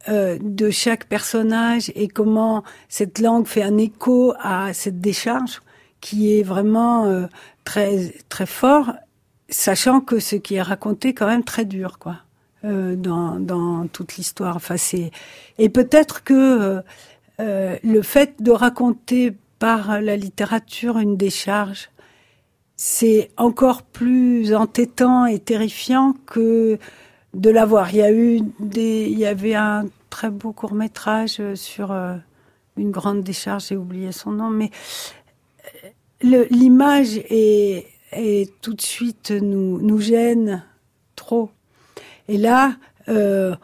euh, de chaque personnage et comment cette langue fait un écho à cette décharge qui est vraiment euh, très très fort sachant que ce qui est raconté est quand même très dur, quoi, euh, dans, dans toute l'histoire. Enfin, c'est et peut-être que euh, euh, le fait de raconter par la littérature une décharge, c'est encore plus entêtant et terrifiant que de l'avoir. Il y a eu des, il y avait un très beau court métrage sur une grande décharge, j'ai oublié son nom, mais l'image est et tout de suite nous, nous gêne trop. Et là, euh,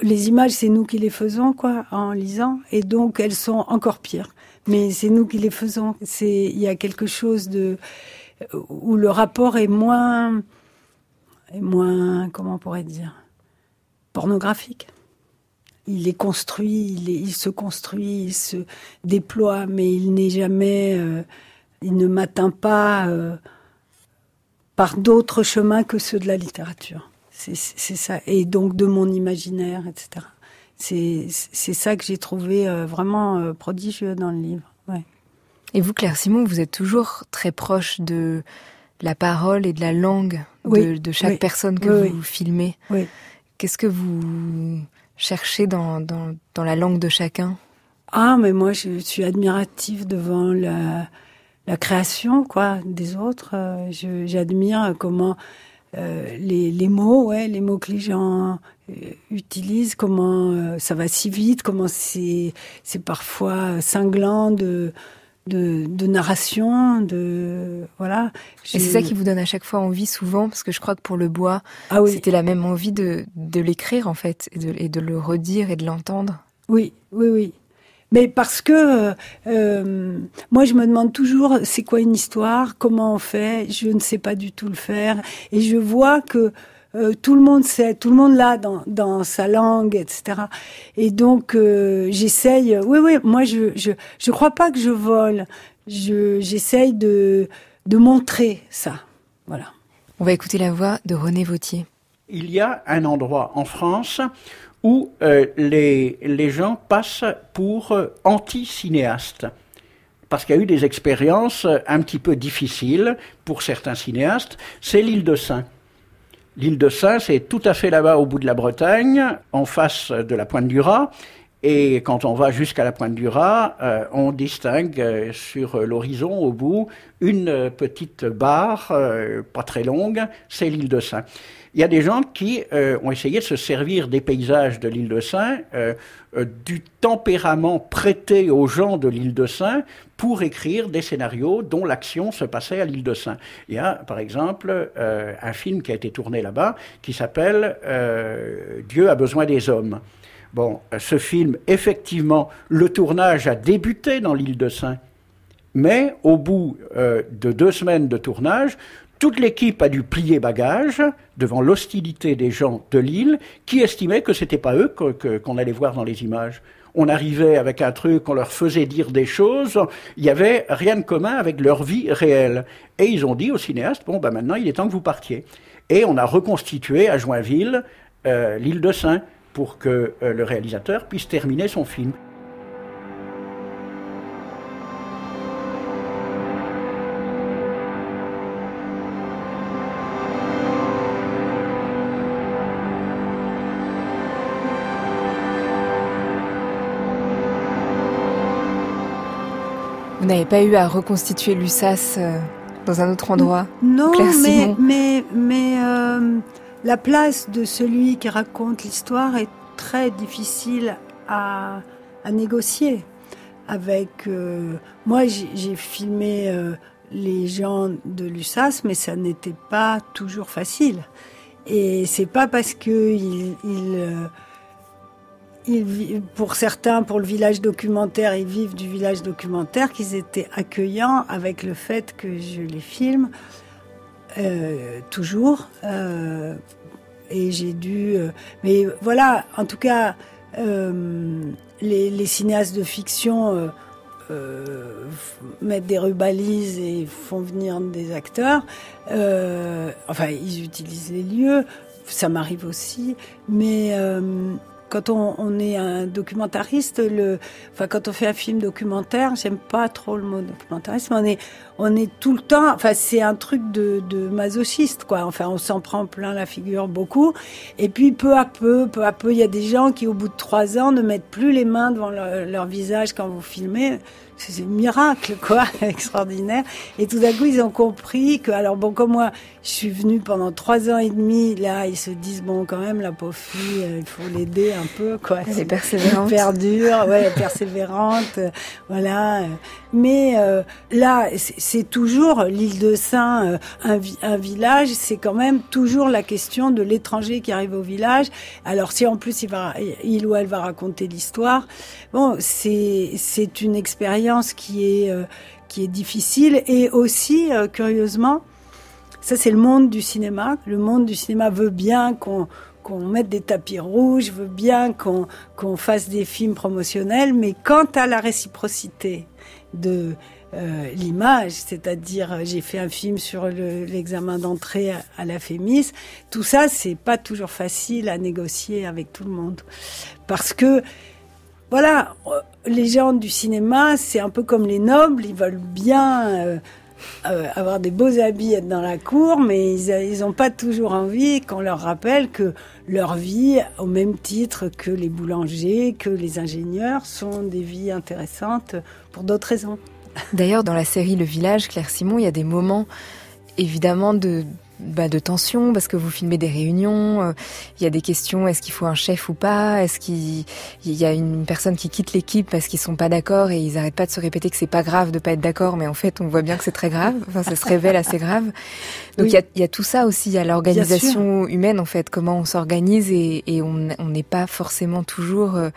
les images, c'est nous qui les faisons, quoi, en lisant, et donc elles sont encore pires. Mais c'est nous qui les faisons. C'est, il y a quelque chose de où le rapport est moins, est moins, comment on pourrait dire, pornographique. Il est construit, il, se construit, il se déploie, mais il n'est jamais euh, il ne m'atteint pas euh, par d'autres chemins que ceux de la littérature. C'est ça. Et donc de mon imaginaire, etc. C'est ça que j'ai trouvé euh, vraiment prodigieux dans le livre. Et vous, Claire Simon, vous êtes toujours très proche de la parole et de la langue de, chaque personne que vous filmez. Qu'est-ce que vous cherchez dans, dans, dans, la langue de chacun? Ah, mais moi, je suis admirative devant la, la création quoi, des autres. Euh, j'admire comment euh, les, les, mots, ouais, les mots que les gens euh, utilisent, comment ça va si vite, comment c'est parfois cinglant de de, de, narration, de voilà. Et c'est ça qui vous donne à chaque fois envie, souvent, parce que je crois que pour le bois, ah c'était la même envie de, de l'écrire en fait, et de, et de, le redire et de l'entendre. Oui, oui, oui. Mais parce que euh, moi, je me demande toujours, c'est quoi une histoire? Comment on fait? Je ne sais pas du tout le faire, et je vois que euh, tout le monde sait, tout le monde l'a dans, dans sa langue, etc. Et donc euh, j'essaye. Oui, oui. Moi, je, je je crois pas que je vole. Je j'essaye de de montrer ça. Voilà. On va écouter la voix de René Vautier. Il y a un endroit en France où euh, les, les gens passent pour anti-cinéastes. Parce qu'il y a eu des expériences un petit peu difficiles pour certains cinéastes. C'est l'île de Saint. L'île de Saint, c'est tout à fait là-bas au bout de la Bretagne, en face de la pointe du Raz. Et quand on va jusqu'à la pointe du Raz, euh, on distingue euh, sur l'horizon, au bout, une petite barre, euh, pas très longue, c'est l'île de Saint. Il y a des gens qui ont essayé de se servir des paysages de l'île de Saint, du tempérament prêté aux gens de l'île de Saint pour écrire des scénarios dont l'action se passait à l'île de Saint. Il y a, par exemple, euh, un film qui a été tourné là-bas qui s'appelle euh, Dieu a besoin des hommes. Bon, ce film, effectivement, le tournage a débuté dans l'île de Saint, mais au bout euh, de deux semaines de tournage, toute l'équipe a dû plier bagage devant l'hostilité des gens de l'île qui estimaient que c'était pas eux qu'on allait voir dans les images on arrivait avec un truc, on leur faisait dire des choses, il n'y avait rien de commun avec leur vie réelle. Et ils ont dit au cinéaste, bon, ben maintenant il est temps que vous partiez. Et on a reconstitué à Joinville euh, l'île de Saint pour que euh, le réalisateur puisse terminer son film. N'avez pas eu à reconstituer l'USAS euh, dans un autre endroit Non, mais, mais, mais euh, la place de celui qui raconte l'histoire est très difficile à, à négocier. Avec euh, moi, j'ai filmé les gens de l'USAS, mais ça n'était pas toujours facile. Et c'est pas parce que il, pour certains, pour le village documentaire, ils vivent du village documentaire, qu'ils étaient accueillants avec le fait que je les filme euh, toujours. Euh, et j'ai dû. Euh, mais voilà, en tout cas, les, cinéastes de fiction mettent des rubalises et font venir des acteurs. enfin, ils utilisent les lieux. Ça m'arrive aussi, mais quand on, est un documentariste, le, enfin quand on fait un film documentaire, j'aime pas trop le mot documentariste, mais on est, on est tout le temps, enfin c'est un truc de, de masochiste quoi. Enfin on s'en prend plein la figure beaucoup, et puis peu à peu, peu à peu, il y a des gens qui au bout de trois ans ne mettent plus les mains devant leur visage quand vous filmez c'est un miracle, quoi, extraordinaire. Et tout d'un coup, ils ont compris que, alors bon, comme moi, je suis venue pendant trois ans et demi, là, ils se disent, bon, quand même, la pauvre fille, euh, il faut l'aider un peu, quoi. Elle est persévérante. Super dure, ouais, persévérante, euh, voilà. Mais euh, là, c'est toujours l'île de Saint, un, un village, c'est quand même toujours la question de l'étranger qui arrive au village. Alors si en plus il ou elle va raconter l'histoire, bon, c'est c'est une expérience qui est, euh, qui est difficile et aussi, euh, curieusement, ça c'est le monde du cinéma. Le monde du cinéma veut bien qu'on qu'on mette des tapis rouges, veut bien qu'on qu'on fasse des films promotionnels, mais quant à la réciprocité de euh, l'image, c'est-à-dire j'ai fait un film sur l'examen d'entrée à, la FEMIS. Tout ça, c'est pas toujours facile à négocier avec tout le monde, parce que voilà, les gens du cinéma, c'est un peu comme les nobles, ils veulent bien euh, euh, avoir des beaux habits, être dans la cour, mais ils n'ont pas toujours envie qu'on leur rappelle que leur vie, au même titre que les boulangers, que les ingénieurs, sont des vies intéressantes pour d'autres raisons. D'ailleurs, dans la série Le Village, Claire Simon, il y a des moments évidemment de, bah, de tension parce que vous filmez des réunions. Euh, il y a des questions est-ce qu'il faut un chef ou pas Est-ce qu'il y a une personne qui quitte l'équipe parce qu'ils sont pas d'accord et ils arrêtent pas de se répéter que c'est pas grave de pas être d'accord, mais en fait on voit bien que c'est très grave. Enfin, ça se révèle assez grave. Donc il, y a, il y a, tout ça aussi. Il y a l'organisation humaine en fait, comment on s'organise et, et on n'est pas forcément toujours euh,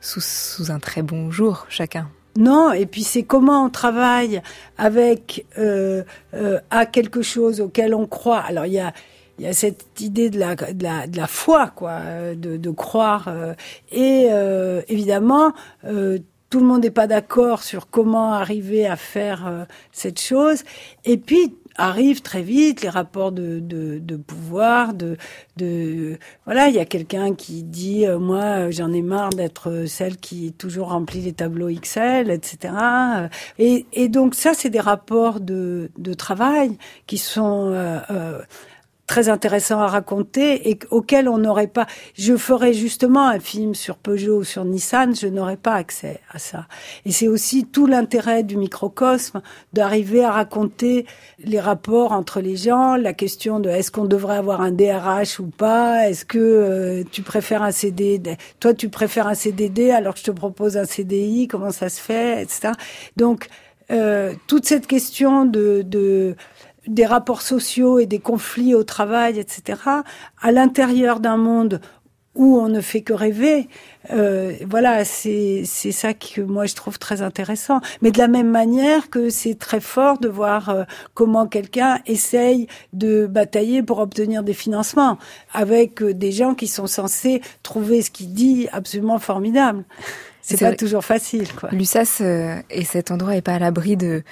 sous, sous un très bon jour chacun. Non, et puis c'est comment on travaille avec euh, euh, à quelque chose auquel on croit. Alors il y a il y a cette idée de la, de la, de la foi, quoi, de, de croire. Euh, et euh, évidemment, euh, tout le monde n'est pas d'accord sur comment arriver à faire cette chose. Et puis, arrivent très vite les rapports de, de, de pouvoir, de, de voilà, il y a quelqu'un qui dit euh, moi j'en ai marre d'être celle qui toujours remplit les tableaux XL, etc. Et, et donc ça c'est des rapports de, de travail qui sont euh, euh très intéressant à raconter et auquel on n'aurait pas. Je ferais justement un film sur Peugeot ou sur Nissan, je n'aurais pas accès à ça. Et c'est aussi tout l'intérêt du microcosme d'arriver à raconter les rapports entre les gens, la question de est-ce qu'on devrait avoir un DRH ou pas, est-ce que euh, tu préfères un CDD, toi tu préfères un CDD alors que je te propose un CDI, comment ça se fait, etc. Donc euh, toute cette question de, de des rapports sociaux et des conflits au travail, etc., à l'intérieur d'un monde où on ne fait que rêver, euh, voilà, c'est c'est ça que moi je trouve très intéressant. Mais de la même manière que c'est très fort de voir euh, comment quelqu'un essaye de batailler pour obtenir des financements avec euh, des gens qui sont censés trouver ce qu'il dit absolument formidable. C'est pas toujours facile, quoi. Lussas et cet endroit est pas à l'abri de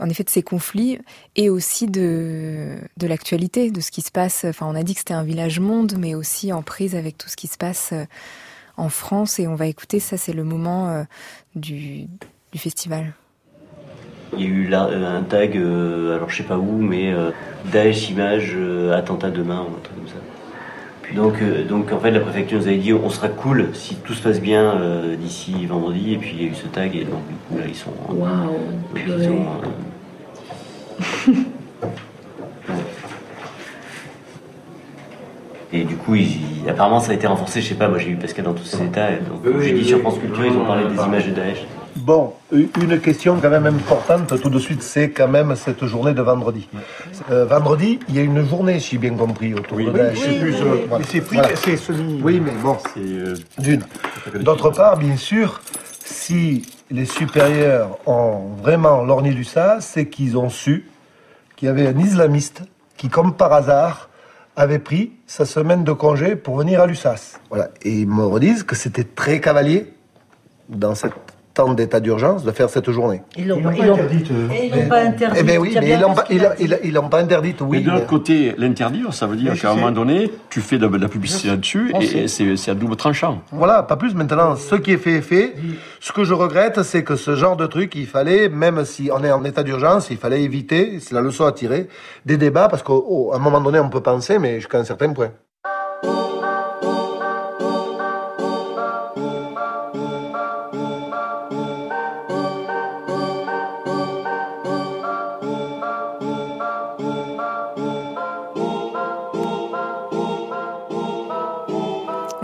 en effet de ces conflits et aussi de, de l'actualité, de ce qui se passe. Enfin, on a dit que c'était un village monde, mais aussi en prise avec tout ce qui se passe euh, en France. Et on va écouter, ça c'est le moment euh, du, du, festival. Il y a eu là, euh, un tag, alors je sais pas où, mais Daesh image attentat demain ou un truc comme ça. Donc, donc en fait la préfecture nous avait dit on sera cool si tout se passe bien d'ici vendredi et puis il y a eu ce tag et donc du coup là ils sont wow, ils ont, Et du coup, apparemment, ça a été renforcé. Je sais pas, moi j'ai eu Pascal dans tous ces états. Donc, j'ai dit sur France Culture, ils ont parlé des images de Daesh. Bon, une question quand même importante tout de suite, c'est quand même cette journée de vendredi. Euh, vendredi, il y a une journée, si j'ai bien compris, autour de Daesh. Oui, oui, c'est semi. Mais bon, euh, d'une. D'autre part, bien sûr, si les supérieurs ont vraiment lorgné du ça, c'est qu'ils ont su qu'il y avait un islamiste qui, comme par hasard, avait pris sa semaine de congé pour venir à Lussas. Voilà. Et ils me redisent que c'était très cavalier dans cette temps d'état d'urgence de faire cette journée. Ils l'ont pas interdite. Ils l'ont pas interdite. Eh bien oui, mais ils l'ont pas, ils, l'ont pas interdite, oui. Mais de l'autre côté, l'interdire, ça veut dire qu'à un moment donné, tu fais de, la publicité là-dessus et, c'est à double tranchant. Voilà, pas plus maintenant. Ce qui est fait est fait. Ce que je regrette, c'est que ce genre de truc, il fallait, même si on est en état d'urgence, il fallait éviter, c'est la leçon à tirer, des débats parce qu'à un moment donné, on peut penser, mais jusqu'à un certain point.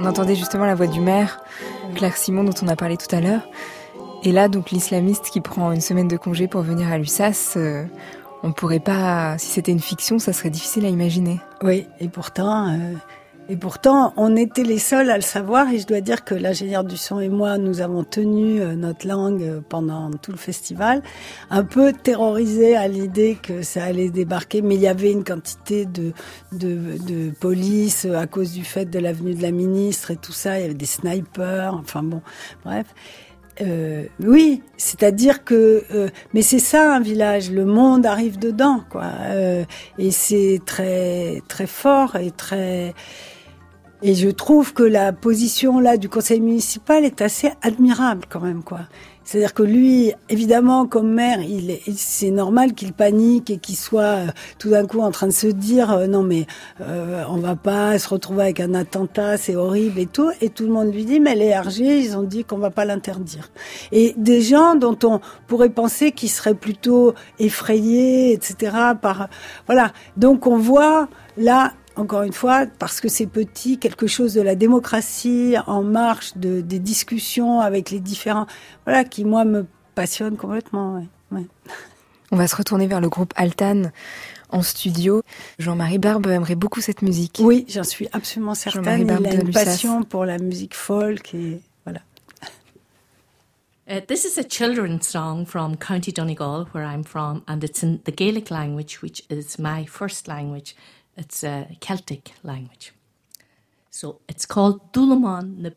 Entendait justement la voix du maire, Claire Simon, dont on a parlé tout à l'heure. Et là, donc, l'islamiste qui prend une semaine de congé pour venir à Lussas, euh, on pourrait pas, si c'était une fiction, ça serait difficile à imaginer. Oui, et pourtant, euh, et pourtant, on était les seuls à le savoir et je dois dire que l'ingénieur du son et moi, nous avons tenu euh, notre langue euh, pendant tout le festival, un peu terrorisés à l'idée que ça allait débarquer, mais il y avait une quantité de, police à cause du fait de l'avenue de la ministre et tout ça, il y avait des snipers, enfin bon, bref. euh, oui, c'est-à-dire que, euh, mais c'est ça un village. Le monde arrive dedans, quoi. Euh, et c'est très très fort et très. Et je trouve que la position là du conseil municipal est assez admirable quand même, quoi. C'est-à-dire que lui, évidemment, comme maire, il, c'est normal qu'il panique et qu'il soit euh, tout d'un coup en train de se dire euh, non mais euh, on va pas se retrouver avec un attentat, c'est horrible et tout. Et tout le monde lui dit mais les RG, ils ont dit qu'on va pas l'interdire. Et des gens dont on pourrait penser qu'ils seraient plutôt effrayés, etc. Par voilà. Donc on voit là encore une fois, parce que c'est petit, quelque chose de la démocratie en marche, de, des discussions avec les différents, voilà, qui moi me passionne complètement. Ouais, On va se retourner vers le groupe Altan en studio. Jean-Marie Barbe aimerait beaucoup cette musique. Oui, j'en suis absolument certaine. Il a une passion pour la musique folk et voilà. Uh, this is a children's song from County Donegal, where I'm from, and it's in the Gaelic language, which is my first language. It's a Celtic language. So it's called Dulaman na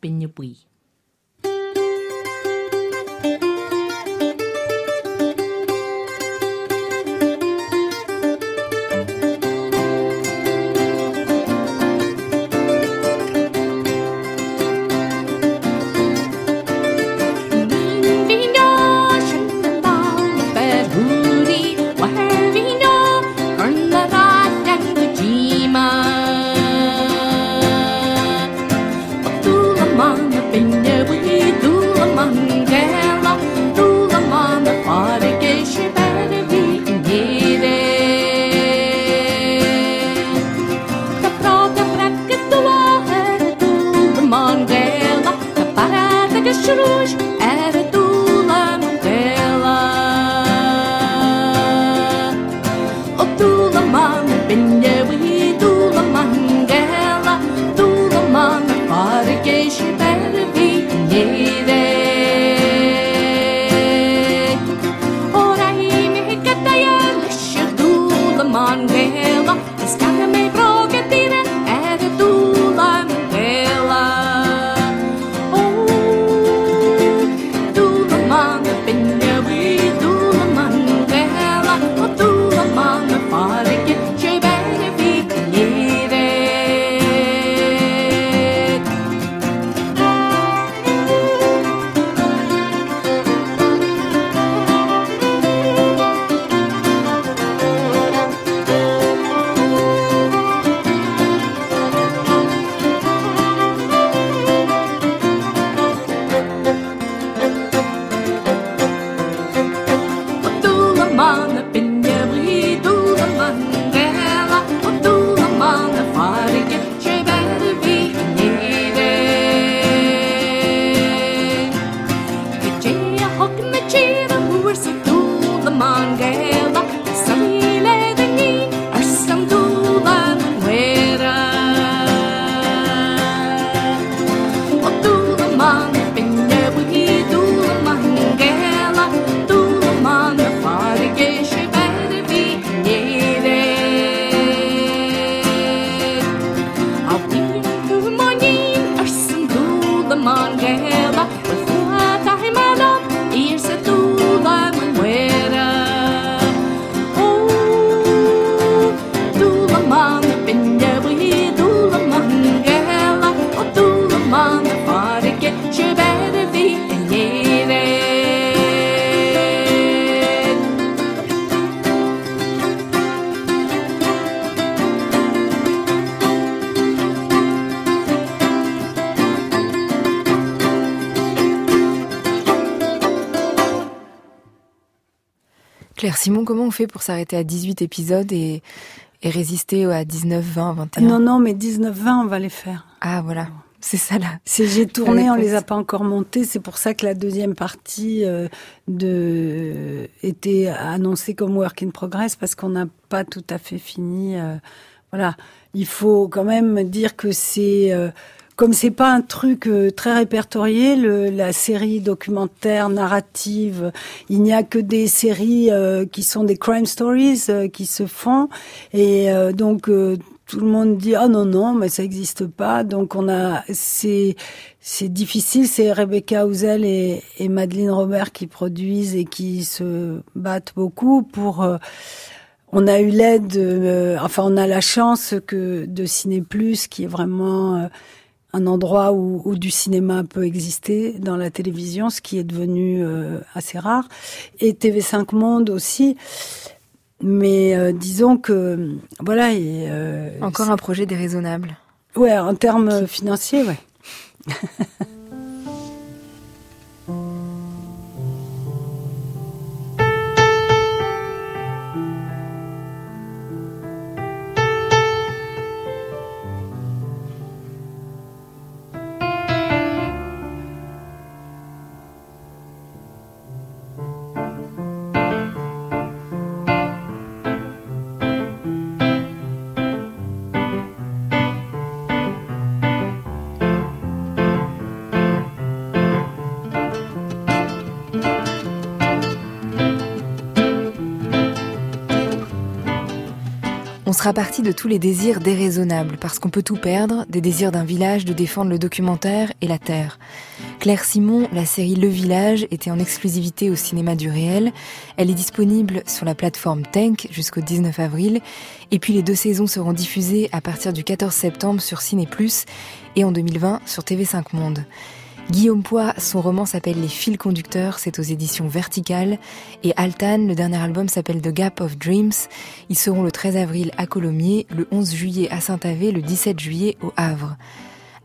Simon, comment on fait pour s'arrêter à 18 épisodes et, résister à 19, 20, 21 Non, non, mais 19, 20, on va les faire. Ah, voilà. C'est ça là. C'est j'ai tourné, on les a pas encore montés. C'est pour ça que la deuxième partie euh, de était annoncée comme work in progress parce qu'on n'a pas tout à fait fini. Euh, voilà, il faut quand même dire que c'est euh, comme c'est pas un truc euh, très répertorié, le, la série documentaire narrative, il n'y a que des séries euh, qui sont des crime stories euh, qui se font. Et donc tout le monde dit oh non non mais ça n'existe pas. Donc on a c'est c'est difficile. C'est Rebecca Houzel et, et Madeleine Robert qui produisent et qui se battent beaucoup pour euh, on a eu l'aide euh, enfin on a la chance que de Ciné Plus qui est vraiment euh, un endroit où, où, du cinéma peut exister dans la télévision, ce qui est devenu assez rare, et TV5 Monde aussi. Mais euh, disons que voilà. Et, euh, Encore un projet déraisonnable. Ouais, en termes financiers, ouais. sera parti de tous les désirs déraisonnables, parce qu'on peut tout perdre, des désirs d'un village de défendre le documentaire et la terre. Claire Simon, la série Le Village était en exclusivité au cinéma du réel. Elle est disponible sur la plateforme Tank jusqu'au 19 avril. Et puis les deux saisons seront diffusées à partir du 14 septembre sur Ciné et en 2020 sur TV5 Monde. Guillaume Poix, son roman s'appelle Les fils conducteurs, c'est aux éditions Verticales. Et Altan, le dernier album s'appelle The Gap of Dreams. Ils seront le 13 avril à Colomiers, le 11 juillet à Saint-Avé, le 17 juillet au Havre.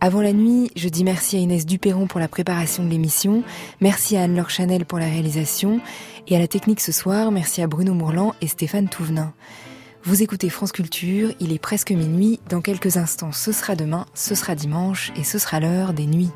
Avant la nuit, je dis merci à Inès Duperron pour la préparation de l'émission, merci à Anne-Laure Chanel pour la réalisation, et à la technique ce soir, merci à Bruno Mourlan et Stéphane Touvenin. Vous écoutez France Culture, il est presque minuit, dans quelques instants ce sera demain, ce sera dimanche, et ce sera l'heure des nuits.